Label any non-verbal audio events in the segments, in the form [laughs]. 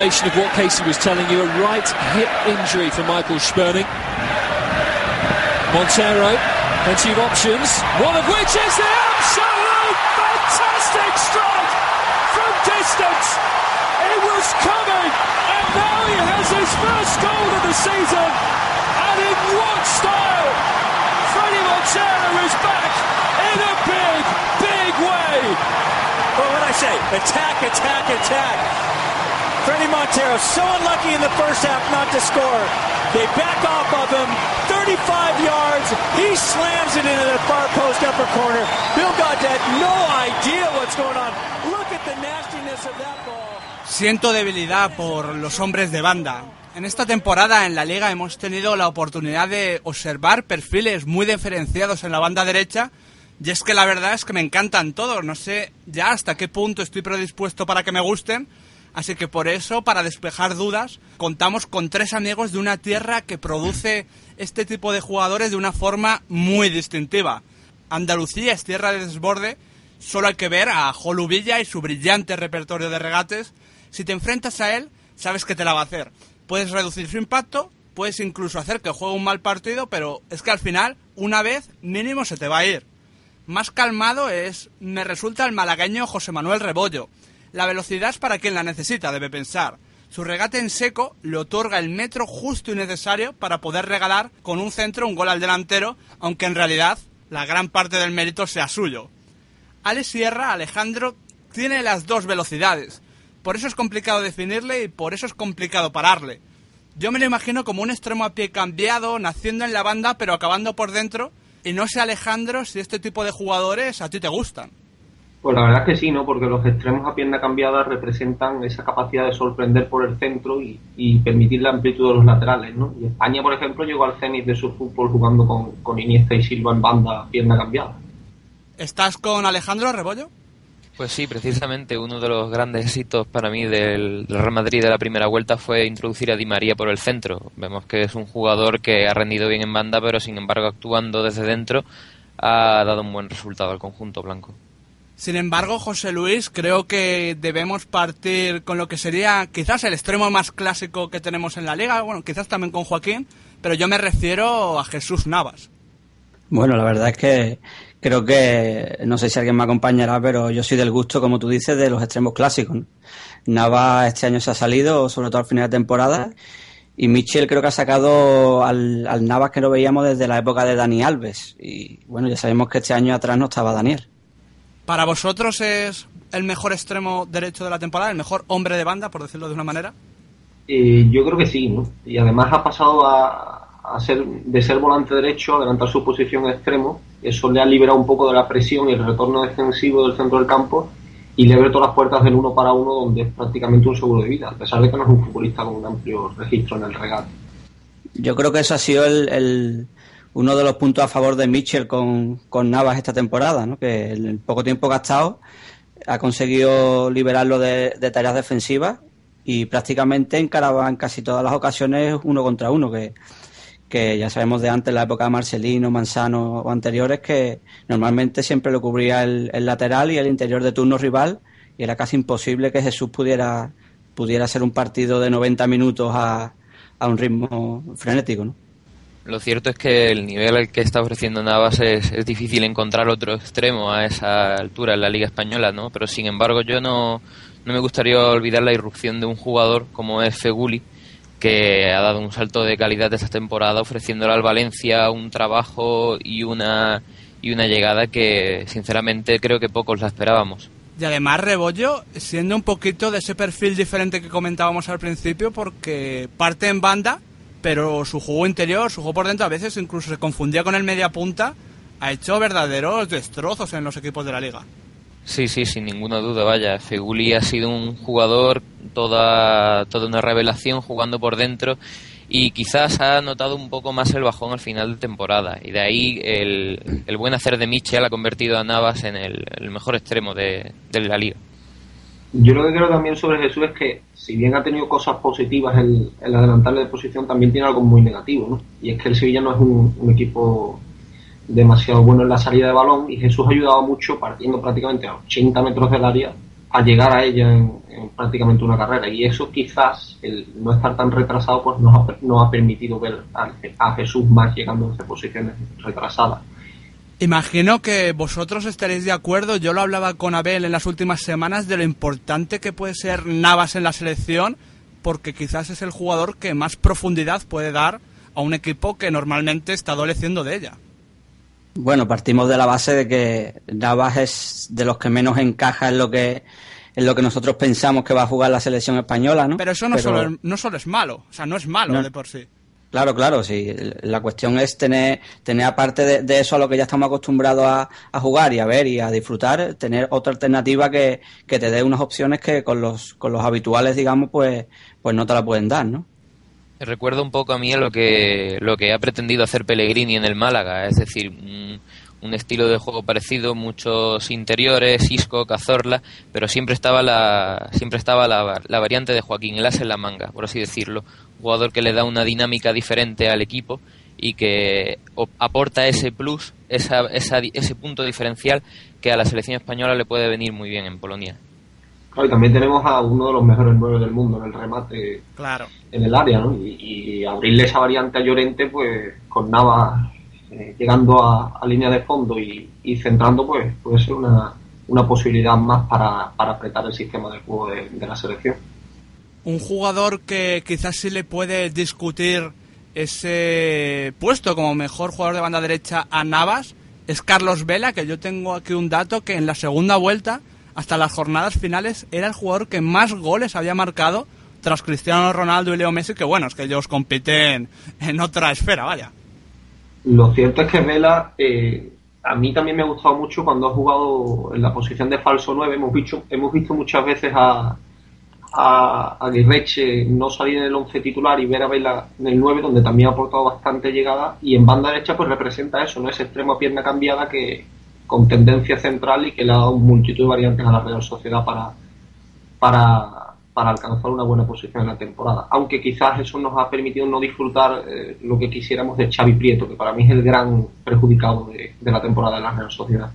Of what Casey was telling you, a right hip injury for Michael Sperning. Montero, plenty of options, one of which is the absolute fantastic strike from distance. It was coming, and now he has his first goal of the season. And in what style? Freddie Montero is back in a big, big way. Well, what I say? Attack, attack, attack. Freddie Montero so unlucky in the first half not to score. They back off of him, 35 yards. He slams it into the far post upper corner. Bill Gaudette, no idea what's going on. Look at the nastiness of that ball. Siento debilidad por los hombres de banda. En esta temporada en la liga hemos tenido la oportunidad de observar perfiles muy diferenciados en la banda derecha y es que la verdad es que me encantan todos. No sé ya hasta qué punto estoy predispuesto para que me gusten. Así que por eso, para despejar dudas, contamos con tres amigos de una tierra que produce este tipo de jugadores de una forma muy distintiva. Andalucía es tierra de desborde, solo hay que ver a Jolubilla y su brillante repertorio de regates. Si te enfrentas a él, sabes que te la va a hacer. Puedes reducir su impacto, puedes incluso hacer que juegue un mal partido, pero es que al final, una vez mínimo se te va a ir. Más calmado es, me resulta el malagueño José Manuel Rebollo. La velocidad es para quien la necesita, debe pensar. Su regate en seco le otorga el metro justo y necesario para poder regalar con un centro un gol al delantero, aunque en realidad la gran parte del mérito sea suyo. Ale Sierra, Alejandro, tiene las dos velocidades. Por eso es complicado definirle y por eso es complicado pararle. Yo me lo imagino como un extremo a pie cambiado, naciendo en la banda pero acabando por dentro. Y no sé, Alejandro, si este tipo de jugadores a ti te gustan. Pues la verdad es que sí, ¿no? Porque los extremos a pierna cambiada representan esa capacidad de sorprender por el centro y, y permitir la amplitud de los laterales, ¿no? Y España, por ejemplo, llegó al cenit de su fútbol jugando con, con Iniesta y Silva en banda pierna cambiada. ¿Estás con Alejandro Rebollo? Pues sí, precisamente uno de los grandes éxitos para mí del Real Madrid de la primera vuelta fue introducir a Di María por el centro. Vemos que es un jugador que ha rendido bien en banda, pero sin embargo actuando desde dentro ha dado un buen resultado al conjunto blanco. Sin embargo, José Luis, creo que debemos partir con lo que sería quizás el extremo más clásico que tenemos en la liga, bueno, quizás también con Joaquín, pero yo me refiero a Jesús Navas. Bueno, la verdad es que creo que, no sé si alguien me acompañará, pero yo soy del gusto, como tú dices, de los extremos clásicos. Navas este año se ha salido, sobre todo al final de temporada, y Michel creo que ha sacado al, al Navas que no veíamos desde la época de Dani Alves. Y bueno, ya sabemos que este año atrás no estaba Daniel. ¿Para vosotros es el mejor extremo derecho de la temporada, el mejor hombre de banda, por decirlo de una manera? Eh, yo creo que sí, ¿no? Y además ha pasado a, a ser de ser volante derecho, a adelantar su posición en extremo. Eso le ha liberado un poco de la presión y el retorno defensivo del centro del campo y le abre todas las puertas del uno para uno, donde es prácticamente un seguro de vida, a pesar de que no es un futbolista con un amplio registro en el regate. Yo creo que eso ha sido el, el uno de los puntos a favor de Mitchell con, con Navas esta temporada, ¿no? que en el poco tiempo gastado ha conseguido liberarlo de, tareas defensivas y prácticamente encaraba en casi todas las ocasiones uno contra uno, que, que ya sabemos de antes, la época de Marcelino, Manzano o anteriores, que normalmente siempre lo cubría el, el lateral y el interior de turno rival y era casi imposible que Jesús pudiera, pudiera hacer un partido de 90 minutos a, a un ritmo frenético. ¿no? Lo cierto es que el nivel al que está ofreciendo Navas es, es, difícil encontrar otro extremo a esa altura en la Liga Española, ¿no? Pero sin embargo yo no, no me gustaría olvidar la irrupción de un jugador como es Feguli, que ha dado un salto de calidad esta temporada ofreciéndole al Valencia un trabajo y una, y una llegada que sinceramente creo que pocos la esperábamos. Y además Rebollo, siendo un poquito de ese perfil diferente que comentábamos al principio, porque parte en banda, pero su juego interior, su juego por dentro, a veces incluso se confundía con el media punta, ha hecho verdaderos destrozos en los equipos de la liga. Sí, sí, sin ninguna duda, vaya. Feguli ha sido un jugador, toda, toda una revelación jugando por dentro y quizás ha notado un poco más el bajón al final de temporada. Y de ahí el, buen hacer de Michel ha convertido a Navas en el, mejor extremo de, la liga. Yo lo que creo también sobre Jesús es que, si bien ha tenido cosas positivas el, el adelantarle de posición, también tiene algo muy negativo, ¿no? Y es que el Sevilla no es un equipo demasiado bueno en la salida de balón y Jesús ha ayudado mucho partiendo prácticamente a 80 metros del área a llegar a ella en, prácticamente una carrera y eso quizás el no estar tan retrasado pues nos ha, nos ha permitido ver a, Jesús más llegando desde posiciones retrasadas. Imagino que vosotros estaréis de acuerdo, yo lo hablaba con Abel en las últimas semanas de lo importante que puede ser Navas en la selección porque quizás es el jugador que más profundidad puede dar a un equipo que normalmente está adoleciendo de ella. Bueno, partimos de la base de que Navas es de los que menos encaja en lo que en lo que nosotros pensamos que va a jugar la selección española, ¿no? Pero eso no, Solo, es, no solo es malo, o sea, no es malo de por sí. Claro, claro, sí. La cuestión es tener, tener aparte de, eso a lo que ya estamos acostumbrados a, jugar y a ver y a disfrutar, tener otra alternativa que, que te dé unas opciones que con los, con los habituales, digamos, pues, pues no te la pueden dar, ¿no? recuerda un poco a mí lo que, lo que ha pretendido hacer Pellegrini en el Málaga, es decir, un, estilo de juego parecido, muchos interiores, Isco, Cazorla, pero siempre estaba la, siempre estaba la, la variante de Joaquín, el as en la manga, por así decirlo, un jugador que le da una dinámica diferente al equipo y que aporta ese plus, esa, ese punto diferencial que a la selección española le puede venir muy bien en Polonia. Claro, y también tenemos a uno de los mejores nueve del mundo en el remate claro. en el área, ¿no? Y, abrirle esa variante a Llorente, pues con Nava eh, llegando a, línea de fondo y, centrando, pues puede ser una, una posibilidad más para, para, apretar el sistema de juego de, de, la selección. Un jugador que quizás sí le puede discutir ese puesto como mejor jugador de banda derecha a Navas es Carlos Vela, que yo tengo aquí un dato que en la segunda vuelta hasta las jornadas finales era el jugador que más goles había marcado tras Cristiano Ronaldo y Leo Messi, que bueno, es que ellos compiten en otra esfera, vaya. Lo cierto es que Vela, eh, a mí también me ha gustado mucho cuando ha jugado en la posición de falso 9. Hemos visto, hemos visto muchas veces a, a, a no salir en el 11 titular y ver a Vela en el 9, donde también ha aportado bastante llegada. Y en banda derecha, pues representa eso, ¿no? Ese extremo a pierna cambiada que, con tendencia central y que le ha dado multitud de variantes a la Real Sociedad para, para, para alcanzar una buena posición en la temporada. Aunque quizás eso nos ha permitido no disfrutar eh, lo que quisiéramos de Xavi Prieto, que para mí es el gran perjudicado de, la temporada de la Real Sociedad.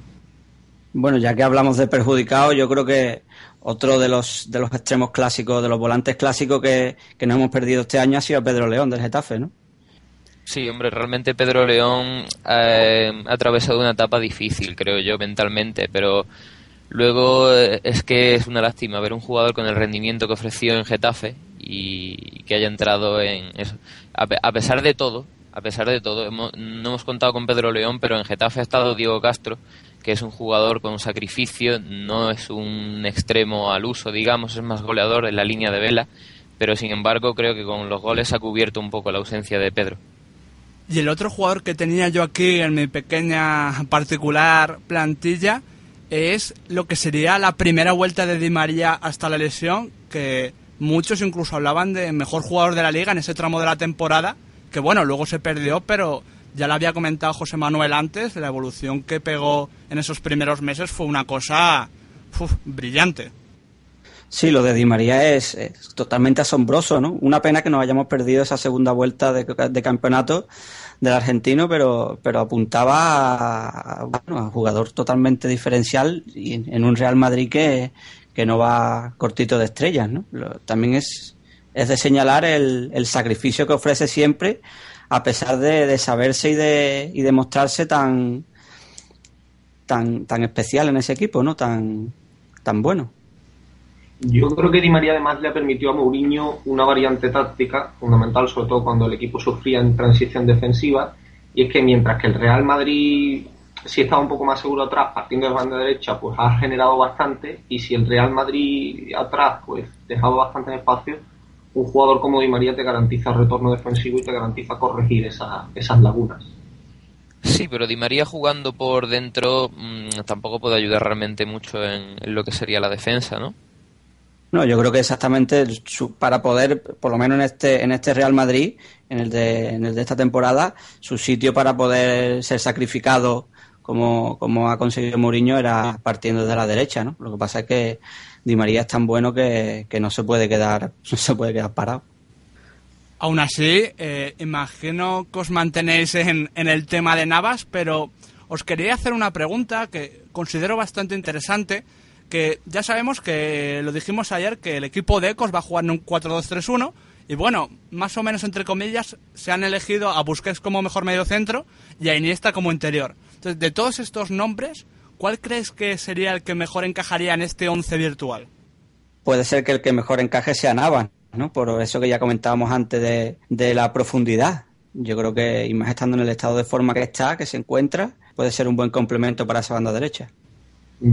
Bueno, ya que hablamos de perjudicado, yo creo que otro de los, de los extremos clásicos, de los volantes clásicos que, que nos hemos perdido este año ha sido Pedro León del Getafe, ¿no? Sí, hombre, realmente Pedro León eh, ha atravesado una etapa difícil, creo yo, mentalmente, pero luego eh, es que es una lástima ver un jugador con el rendimiento que ofreció en Getafe y que haya entrado en eso. A, pesar de todo, a pesar de todo, no hemos contado con Pedro León, pero en Getafe ha estado Diego Castro, que es un jugador con sacrificio, no es un extremo al uso, digamos, es más goleador en la línea de vela, pero sin embargo creo que con los goles ha cubierto un poco la ausencia de Pedro. Y el otro jugador que tenía yo aquí en mi pequeña particular plantilla es lo que sería la primera vuelta de Di María hasta la lesión, que muchos incluso hablaban de mejor jugador de la liga en ese tramo de la temporada, que bueno, luego se perdió, pero ya lo había comentado José Manuel antes, la evolución que pegó en esos primeros meses fue una cosa brillante. Sí, lo de Di María es, totalmente asombroso, ¿no? Una pena que nos hayamos perdido esa segunda vuelta de, campeonato del argentino, pero, pero apuntaba a, bueno, a un jugador totalmente diferencial y en, un Real Madrid que, que no va cortito de estrellas, ¿no? también es, es de señalar el, el sacrificio que ofrece siempre, a pesar de, de saberse y de, y de mostrarse tan, tan, tan especial en ese equipo, ¿no? Tan, tan bueno. Yo creo que Di María además le ha permitido a Mourinho una variante táctica fundamental, sobre todo cuando el equipo sufría en transición defensiva, y es que mientras que el Real Madrid si estaba un poco más seguro atrás, partiendo de banda derecha, pues ha generado bastante, y si el Real Madrid atrás, pues dejaba bastante espacio, un jugador como Di María te garantiza retorno defensivo y te garantiza corregir esas lagunas. Sí, pero Di María jugando por dentro mm, tampoco puede ayudar realmente mucho en, lo que sería la defensa, ¿no? No, yo creo que exactamente para poder, por lo menos en este, en este Real Madrid, en el, de, en el de esta temporada, su sitio para poder ser sacrificado como, como ha conseguido Mourinho era partiendo de la derecha, ¿no? Lo que pasa es que Di María es tan bueno que, que no se puede quedar, [laughs] no se puede quedar parado. Aún así, eh, imagino que os mantenéis en, en el tema de Navas, pero os quería hacer una pregunta que considero bastante interesante, que ya sabemos que lo dijimos ayer que el equipo de Ecos va a jugar en un 4-2-3-1 y bueno, más o menos entre comillas se han elegido a Busquets como mejor medio centro y a Iniesta como interior. Entonces, de todos estos nombres, ¿cuál crees que sería el que mejor encajaría en este 11 virtual? Puede ser que el que mejor encaje sea Navas, ¿no? Por eso que ya comentábamos antes de, de la profundidad. Yo creo que, y más estando en el estado de forma que está, que se encuentra, puede ser un buen complemento para esa banda derecha.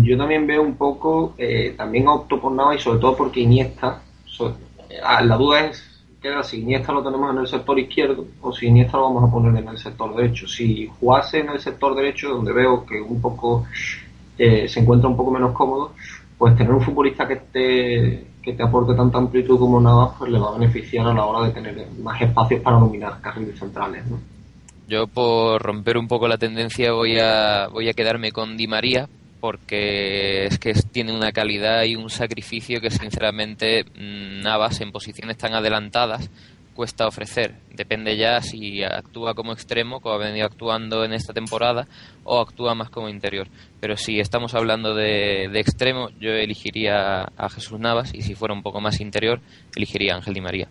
Yo también veo un poco, eh, también opto por Navas y sobre todo porque Iniesta, eh, la duda es queda si Iniesta lo tenemos en el sector izquierdo o si Iniesta lo vamos a poner en el sector derecho. Si jugase en el sector derecho, donde veo que un poco eh, se encuentra un poco menos cómodo, pues tener un futbolista que te, que te aporte tanta amplitud como Navas, pues le va a beneficiar a la hora de tener más espacios para dominar carriles centrales. Yo por romper un poco la tendencia voy a, voy a quedarme con Di María porque es que tiene una calidad y un sacrificio que sinceramente mm, Navas en posiciones tan adelantadas cuesta ofrecer. Depende ya si actúa como extremo, como ha venido actuando en esta temporada, o actúa más como interior. Pero si estamos hablando de, extremo, yo elegiría a Jesús Navas y si fuera un poco más interior, elegiría a Ángel Di María.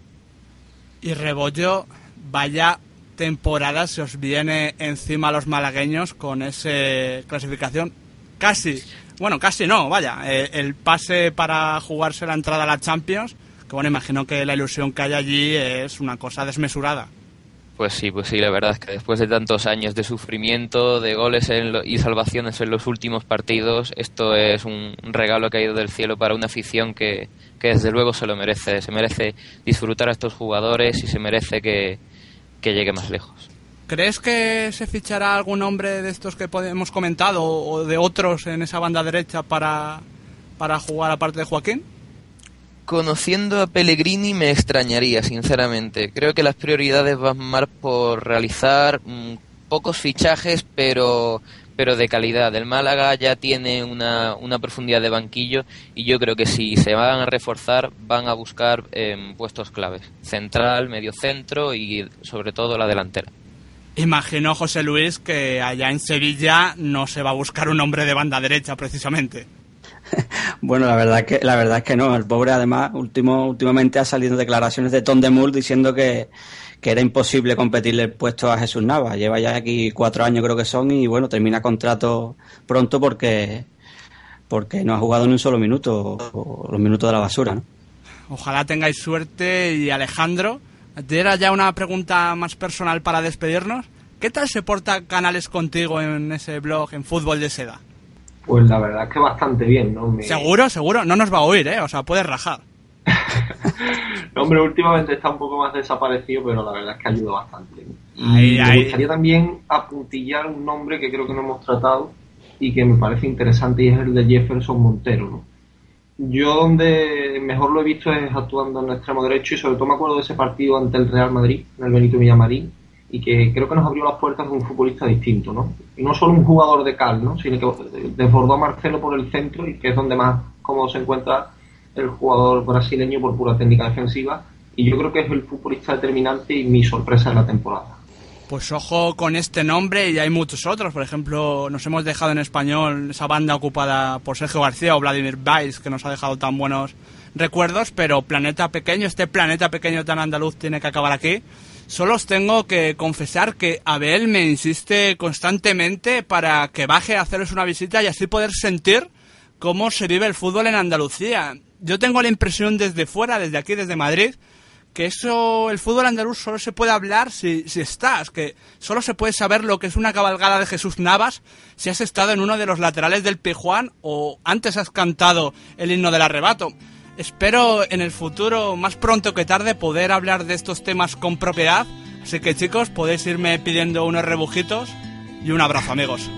Y Rebollo, vaya temporada se os viene encima a los malagueños con esa clasificación casi, bueno, casi no, vaya, eh, el pase para jugarse la entrada a la Champions, que bueno, imagino que la ilusión que hay allí es una cosa desmesurada. Pues sí, pues sí, la verdad es que después de tantos años de sufrimiento, de goles y salvaciones en los últimos partidos, esto es un regalo caído del cielo para una afición que, que desde luego se lo merece. Se merece disfrutar a estos jugadores y se merece que llegue más lejos. ¿Crees que se fichará algún hombre de estos que hemos comentado o de otros en esa banda derecha para, para jugar aparte de Joaquín? Conociendo a Pellegrini me extrañaría, sinceramente. Creo que las prioridades van más por realizar mm, pocos fichajes, pero pero de calidad. El Málaga ya tiene una, una, profundidad de banquillo y yo creo que si se van a reforzar van a buscar em, puestos claves. Central, medio centro y sobre todo la delantera. Imagino, José Luis, que allá en Sevilla no se va a buscar un hombre de banda derecha, precisamente. [laughs] bueno, la verdad es que la verdad es que no. El pobre, además, último, últimamente ha salido declaraciones de Tom de Mul diciendo que, que era imposible competirle el puesto a Jesús Nava. Lleva ya aquí cuatro años, creo que son, y bueno, termina contrato pronto porque porque no ha jugado ni un solo minuto, los minutos de la basura, ¿no? Ojalá tengáis suerte y Alejandro era ya una pregunta más personal para despedirnos. ¿Qué tal se porta Canales contigo en ese blog en Fútbol de Seda? Pues la verdad es que bastante bien, ¿no? Seguro, seguro. No nos va a oír, ¿eh? O sea, puedes rajar. [laughs] no, hombre, últimamente está un poco más desaparecido, pero la verdad es que ayuda bastante. Y me gustaría también apuntillar un nombre que creo que no hemos tratado y que me parece interesante y es el de Jefferson Montero, ¿no? Yo donde mejor lo he visto es actuando en el extremo derecho y sobre todo me acuerdo de ese partido ante el Real Madrid, en el Benito Villamarín, y que creo que nos abrió las puertas de un futbolista distinto, ¿no? Y no solo un jugador de cal, ¿no? Sino que desbordó a Marcelo por el centro y que es donde más cómodo se encuentra el jugador brasileño por pura técnica defensiva. Y yo creo que es el futbolista determinante y mi sorpresa en la temporada. Pues ojo con este nombre y hay muchos otros. Por ejemplo, nos hemos dejado en español esa banda ocupada por Sergio García o Vladimir Weiss, que nos ha dejado tan buenos recuerdos, pero Planeta Pequeño, este planeta pequeño tan andaluz tiene que acabar aquí. Solo os tengo que confesar que Abel me insiste constantemente para que baje a haceros una visita y así poder sentir cómo se vive el fútbol en Andalucía. Yo tengo la impresión desde fuera, desde aquí, desde Madrid, que eso, el fútbol andaluz solo se puede hablar si, si estás, que solo se puede saber lo que es una cabalgada de Jesús Navas si has estado en uno de los laterales del Pijuán o antes has cantado el himno del arrebato. Espero en el futuro, más pronto que tarde, poder hablar de estos temas con propiedad. Así que chicos, podéis irme pidiendo unos rebujitos. y un abrazo amigos.